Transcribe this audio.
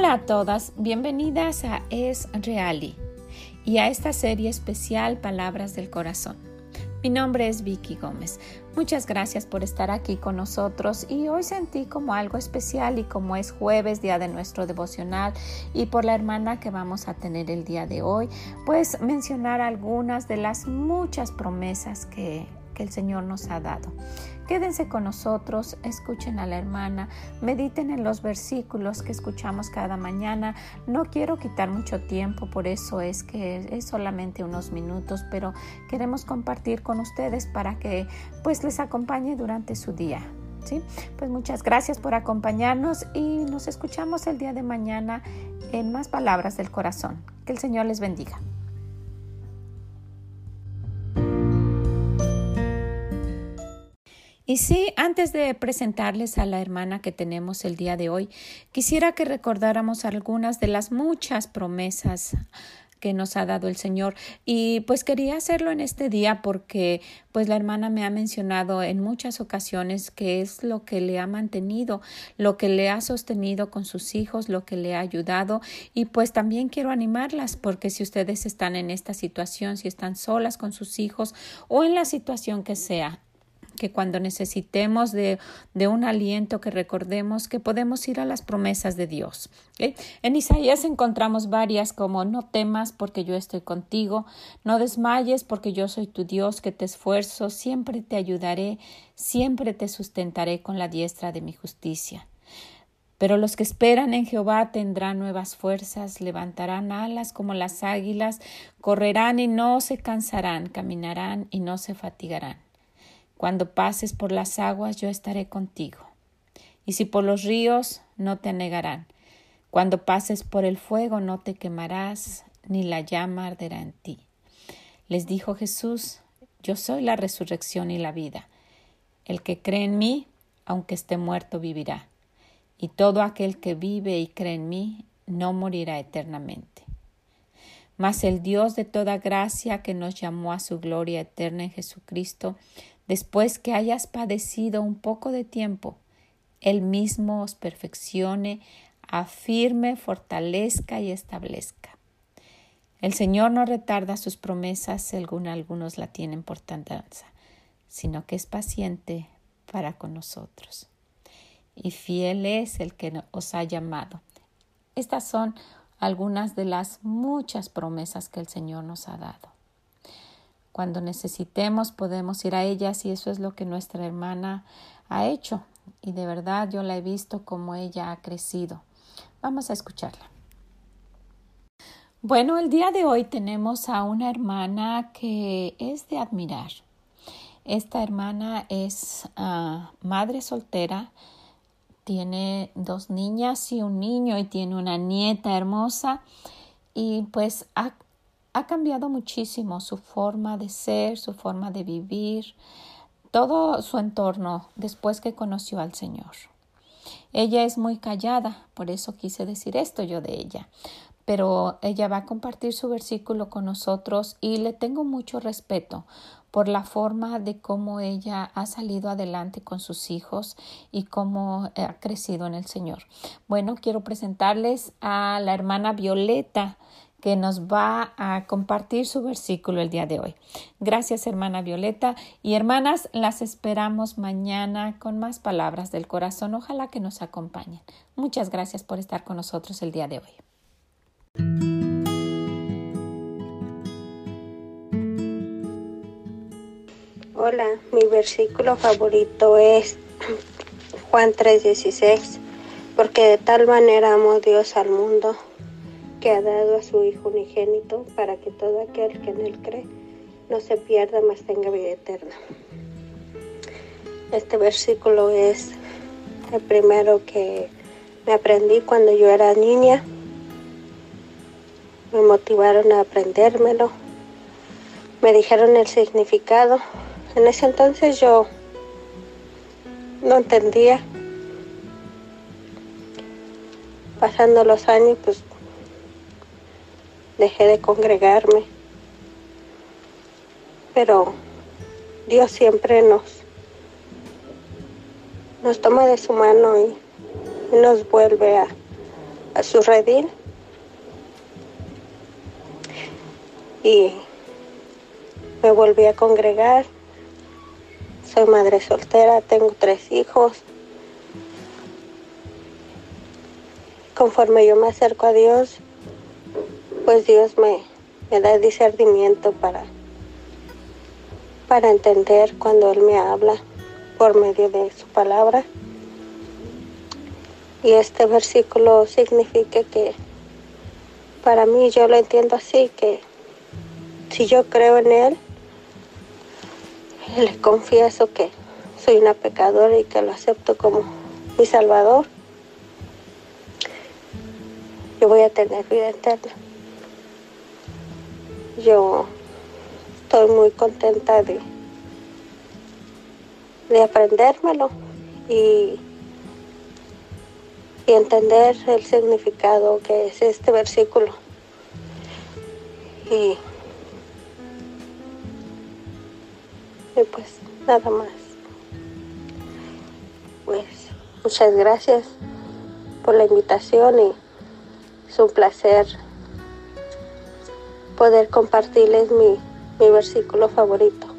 Hola a todas, bienvenidas a Es Reali y a esta serie especial Palabras del Corazón. Mi nombre es Vicky Gómez. Muchas gracias por estar aquí con nosotros y hoy sentí como algo especial y como es jueves, día de nuestro devocional y por la hermana que vamos a tener el día de hoy, pues mencionar algunas de las muchas promesas que, que el Señor nos ha dado. Quédense con nosotros, escuchen a la hermana, mediten en los versículos que escuchamos cada mañana. No quiero quitar mucho tiempo, por eso es que es solamente unos minutos, pero queremos compartir con ustedes para que pues les acompañe durante su día. ¿Sí? Pues muchas gracias por acompañarnos y nos escuchamos el día de mañana en más palabras del corazón. Que el Señor les bendiga. Y sí, antes de presentarles a la hermana que tenemos el día de hoy, quisiera que recordáramos algunas de las muchas promesas que nos ha dado el Señor. Y pues quería hacerlo en este día porque pues la hermana me ha mencionado en muchas ocasiones que es lo que le ha mantenido, lo que le ha sostenido con sus hijos, lo que le ha ayudado. Y pues también quiero animarlas porque si ustedes están en esta situación, si están solas con sus hijos o en la situación que sea, que cuando necesitemos de, de, un aliento, que recordemos que podemos ir a las promesas de Dios. En Isaías encontramos varias como no temas porque yo estoy contigo, no desmayes porque yo soy tu Dios que te esfuerzo, siempre te ayudaré, siempre te sustentaré con la diestra de mi justicia. Pero los que esperan en Jehová tendrán nuevas fuerzas, levantarán alas como las águilas, correrán y no se cansarán, caminarán y no se fatigarán. Cuando pases por las aguas, yo estaré contigo. Y si por los ríos, no te negarán. Cuando pases por el fuego, no te quemarás, ni la llama arderá en ti. Les dijo Jesús, yo soy la resurrección y la vida. El que cree en mí, aunque esté muerto, vivirá. Y todo aquel que vive y cree en mí, no morirá eternamente. Mas el Dios de toda gracia que nos llamó a su gloria eterna en Jesucristo, Después que hayas padecido un poco de tiempo, Él mismo os perfeccione, afirme, fortalezca y establezca. El Señor no retarda sus promesas según algunos la tienen por tardanza, sino que es paciente para con nosotros. Y fiel es el que os ha llamado. Estas son algunas de las muchas promesas que el Señor nos ha dado. Cuando necesitemos podemos ir a ellas y eso es lo que nuestra hermana ha hecho. Y de verdad yo la he visto como ella ha crecido. Vamos a escucharla. Bueno, el día de hoy tenemos a una hermana que es de admirar. Esta hermana es ah, madre soltera, tiene dos niñas y un niño y tiene una nieta hermosa y pues ha ha cambiado muchísimo su forma de ser, su forma de vivir, todo su entorno después que conoció al Señor. Ella es muy callada, por eso quise decir esto yo de ella, pero ella va a compartir su versículo con nosotros y le tengo mucho respeto por la forma de cómo ella ha salido adelante con sus hijos y cómo ha crecido en el Señor. Bueno, quiero presentarles a la hermana Violeta que nos va a compartir su versículo el día de hoy. Gracias, hermana Violeta. Y hermanas, las esperamos mañana con más palabras del corazón. Ojalá que nos acompañen. Muchas gracias por estar con nosotros el día de hoy. Hola, mi versículo favorito es Juan 3:16, porque de tal manera amó Dios al mundo que ha dado a su Hijo unigénito para que todo aquel que en Él cree no se pierda, mas tenga vida eterna. Este versículo es el primero que me aprendí cuando yo era niña. Me motivaron a aprendérmelo. Me dijeron el significado. En ese entonces yo no entendía. Pasando los años, pues dejé de congregarme. Pero Dios siempre nos, nos toma de su mano y, nos vuelve a, a su redil y me volví a congregar. Soy madre soltera, tengo tres hijos. Conforme yo me acerco a Dios, pues Dios me, me da discernimiento para, para entender cuando Él me habla por medio de su palabra. Y este versículo significa que para mí yo lo entiendo así, que si yo creo en Él, le confieso que soy una pecadora y que lo acepto como mi Salvador, yo voy a tener vida eterna. Yo estoy muy contenta de, de aprendérmelo y, y entender el significado que es este versículo. Y Pues nada más. Pues muchas gracias por la invitación y es un placer poder compartirles mi, mi versículo favorito.